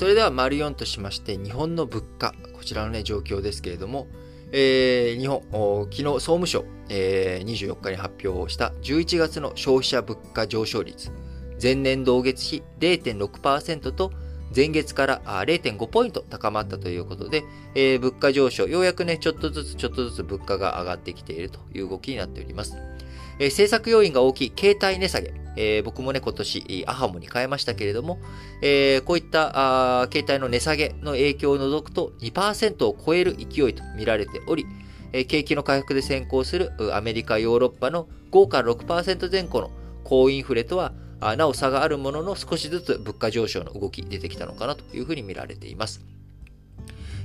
それでは、丸4としまして、日本の物価、こちらのね、状況ですけれども、えー、日本、昨日、総務省、えー、24日に発表した11月の消費者物価上昇率、前年同月比0.6%と、前月から0.5ポイント高まったということで、えー、物価上昇、ようやくね、ちょっとずつちょっとずつ物価が上がってきているという動きになっております。えー、政策要因が大きい携帯値下げ、えー、僕もね、今年、アハモに変えましたけれども、えー、こういったあ携帯の値下げの影響を除くと2%を超える勢いと見られており、えー、景気の回復で先行するアメリカ、ヨーロッパの5から6%前後の高インフレとはなお差があるものの少しずつ物価上昇の動き出てきたのかなというふうに見られています。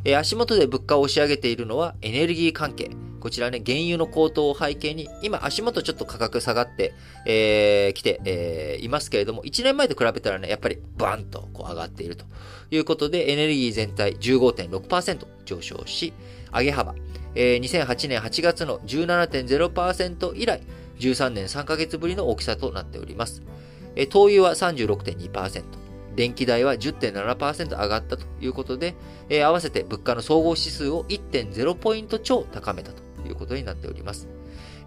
え足元で物価を押し上げているのはエネルギー関係。こちらね、原油の高騰を背景に、今足元ちょっと価格下がって、えー、来て、えー、いますけれども、1年前と比べたらね、やっぱりバンとこう上がっているということで、エネルギー全体15.6%上昇し、上げ幅、えー、2008年8月の17.0%以来、13年3ヶ月ぶりの大きさとなっております。え灯油は36.2%、電気代は10.7%上がったということで、え合わせて物価の総合指数を1.0ポイント超高めたということになっております。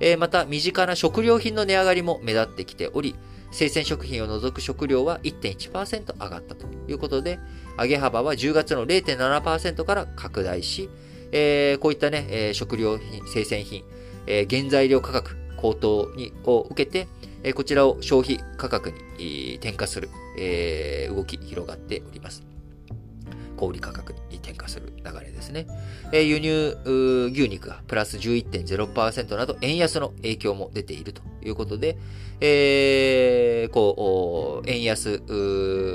えまた、身近な食料品の値上がりも目立ってきており、生鮮食品を除く食料は1.1%上がったということで、上げ幅は10月の0.7%から拡大し、えー、こういったね、えー、食料品、生鮮品、えー、原材料価格高騰にを受けて、えこちらを消費価格に転嫁する、え動き広がっております。小売価格に転嫁する流れですね。え輸入牛肉がプラス11.0%など円安の影響も出ているということで、えー、こう、円安、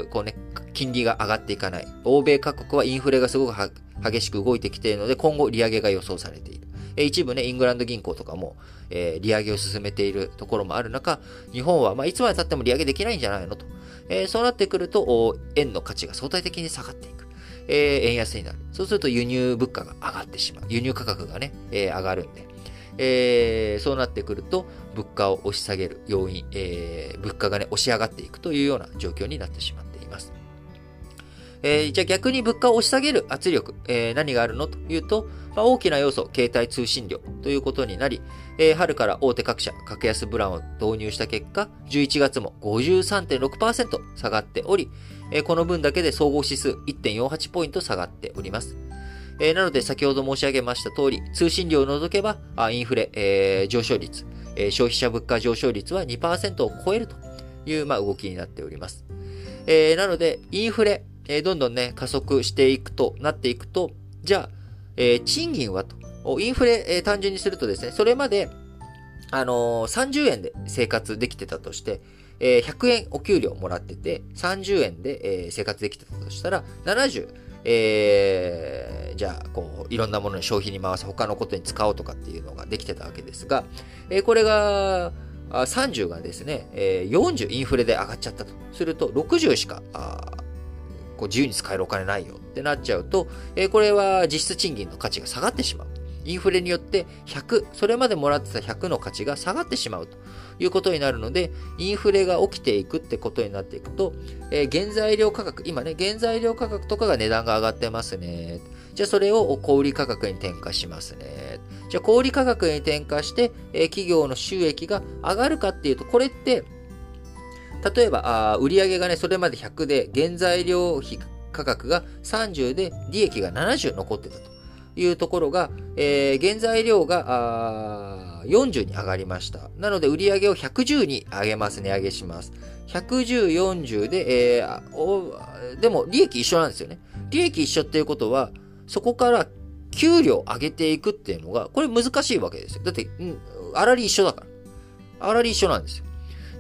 こうね、金利が上がっていかない。欧米各国はインフレがすごく激しく動いてきているので、今後利上げが予想されている。一部ね、イングランド銀行とかも、えー、利上げを進めているところもある中、日本は、まあ、いつまで経っても利上げできないんじゃないのと。えー、そうなってくると、円の価値が相対的に下がっていく。えー、円安になる。そうすると輸入物価が上がってしまう。輸入価格がね、えー、上がるんで。えー、そうなってくると、物価を押し下げる要因、えー、物価がね、押し上がっていくというような状況になってしまう。えー、じゃあ逆に物価を押し下げる圧力、えー、何があるのというと、まあ、大きな要素、携帯通信料ということになり、えー、春から大手各社、格安ブランを導入した結果、11月も53.6%下がっており、えー、この分だけで総合指数1.48ポイント下がっております。えー、なので、先ほど申し上げました通り、通信料を除けば、あインフレ、えー、上昇率、えー、消費者物価上昇率は2%を超えるという、まあ、動きになっております。えー、なので、インフレ、えー、どんどんね、加速していくと、なっていくと、じゃあ、えー、賃金はと、インフレ、えー、単純にするとですね、それまで、あのー、30円で生活できてたとして、えー、100円お給料もらってて、30円で、えー、生活できてたとしたら、70、えー、じゃあ、こう、いろんなものに消費に回す、他のことに使おうとかっていうのができてたわけですが、えー、これが、30がですね、えー、40インフレで上がっちゃったと。すると、60しか、こう自由に使えるお金ないよってなっちゃうと、えー、これは実質賃金の価値が下がってしまう。インフレによって100、それまでもらってた100の価値が下がってしまうということになるので、インフレが起きていくってことになっていくと、えー、原材料価格、今ね、原材料価格とかが値段が上がってますね。じゃあそれを小売価格に転嫁しますね。じゃあ小売価格に転嫁して、えー、企業の収益が上がるかっていうと、これって例えば、あ売上がね、それまで100で、原材料費価格が30で、利益が70残ってたというところが、えー、原材料があ40に上がりました。なので、売上を110に上げます、値上げします。110、40で、えー、おでも、利益一緒なんですよね。利益一緒っていうことは、そこから給料上げていくっていうのが、これ難しいわけですよ。だって、うん、粗利一緒だから。粗利一緒なんですよ。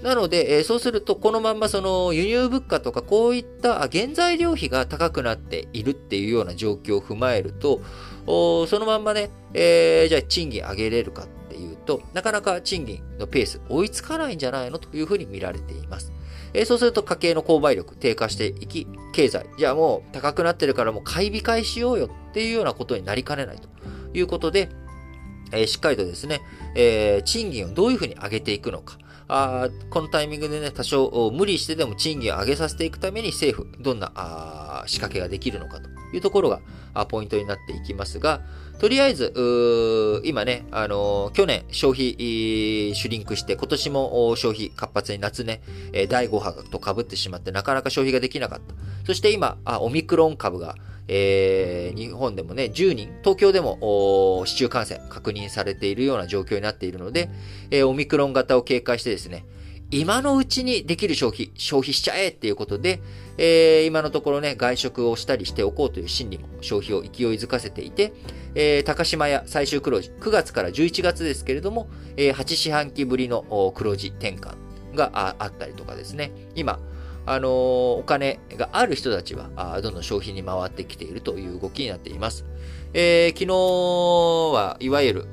なので、えー、そうすると、このまんまその輸入物価とかこういった原材料費が高くなっているっていうような状況を踏まえると、そのまんまね、えー、じゃあ賃金上げれるかっていうと、なかなか賃金のペース追いつかないんじゃないのというふうに見られています。えー、そうすると家計の購買力低下していき、経済、じゃあもう高くなってるからもう買い控えしようよっていうようなことになりかねないということで、えー、しっかりとですね、えー、賃金をどういうふうに上げていくのか、あこのタイミングでね、多少無理してでも賃金を上げさせていくために政府、どんなあ仕掛けができるのかというところがあポイントになっていきますが、とりあえず、今ね、あのー、去年消費シュリンクして、今年も消費活発に夏ね、第5波と被ってしまってなかなか消費ができなかった。そして今、あオミクロン株が、えー、日本でもね、10人、東京でも市中感染確認されているような状況になっているので、えー、オミクロン型を警戒してですね、今のうちにできる消費、消費しちゃえっていうことで、えー、今のところね、外食をしたりしておこうという心理も消費を勢いづかせていて、えー、高島屋最終黒字、9月から11月ですけれども、えー、8四半期ぶりの黒字転換があったりとかですね、今、あの、お金がある人たちはあ、どんどん消費に回ってきているという動きになっています。えー、昨日はいわゆる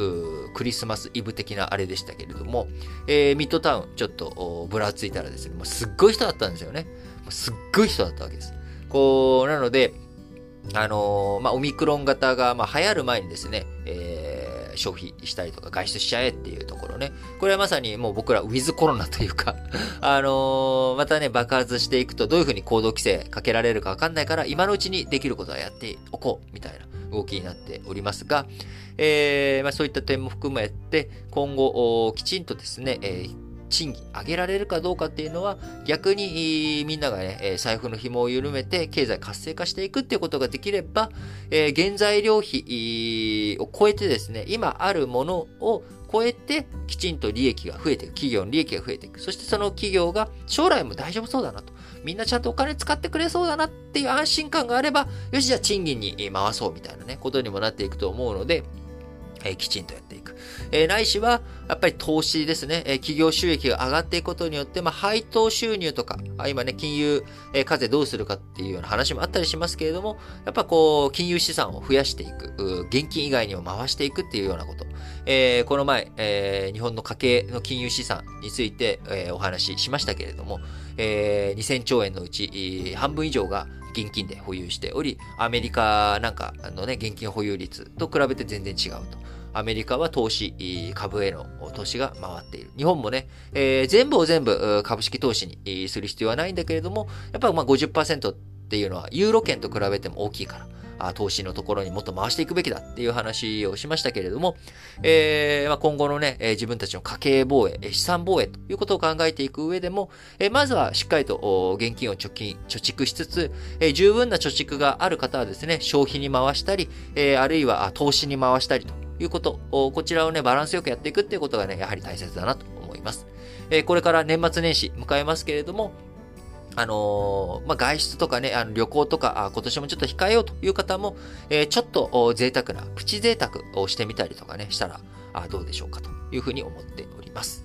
クリスマスイブ的なあれでしたけれども、えー、ミッドタウンちょっとぶらついたらですね、もうすっごい人だったんですよね。すっごい人だったわけです。こう、なので、あのー、まあ、オミクロン型が、まあ、流行る前にですね、えー消費したりとか外出しちゃえっていうところね。これはまさにもう僕らウィズコロナというか あのー、またね、爆発していくとどういうふうに行動規制かけられるかわかんないから、今のうちにできることはやっておこう、みたいな動きになっておりますが、えー、まあ、そういった点も含めて、今後、きちんとですね、えー賃金上げられるかどうかっていうのは逆にみんながね、財布の紐を緩めて経済活性化していくっていうことができれば、え原材料費を超えてですね、今あるものを超えてきちんと利益が増えていく。企業の利益が増えていく。そしてその企業が将来も大丈夫そうだなと。みんなちゃんとお金使ってくれそうだなっていう安心感があれば、よし、じゃあ賃金に回そうみたいなね、ことにもなっていくと思うので、え、きちんとやっていく。えー、ないしは、やっぱり投資ですね。えー、企業収益が上がっていくことによって、まあ、配当収入とか、あ今ね、金融、えー、課税どうするかっていうような話もあったりしますけれども、やっぱこう、金融資産を増やしていく、現金以外にも回していくっていうようなこと。えー、この前、えー、日本の家計の金融資産について、えー、お話ししましたけれども、えー、2000兆円のうち、半分以上が現金で保有しており、アメリカなんかのね、現金保有率と比べて全然違うと。アメリカは投資、株への投資が回っている。日本もね、えー、全部を全部株式投資にする必要はないんだけれども、やっぱりまあ50%っていうのはユーロ圏と比べても大きいから。投資のところにもっと回していくべきだっていう話をしましたけれども、えー、まあ、今後のね、自分たちの家計防衛、資産防衛ということを考えていく上でも、えまずはしっかりと現金を貯金、貯蓄しつつ、え十分な貯蓄がある方はですね、消費に回したり、えあるいは投資に回したりということ、こちらをね、バランスよくやっていくっていうことがね、やはり大切だなと思います。えこれから年末年始迎えますけれども、あのー、まあ、外出とかね、あの旅行とかあ、今年もちょっと控えようという方も、えー、ちょっと贅沢な、プチ贅沢をしてみたりとかね、したらあどうでしょうかというふうに思っております。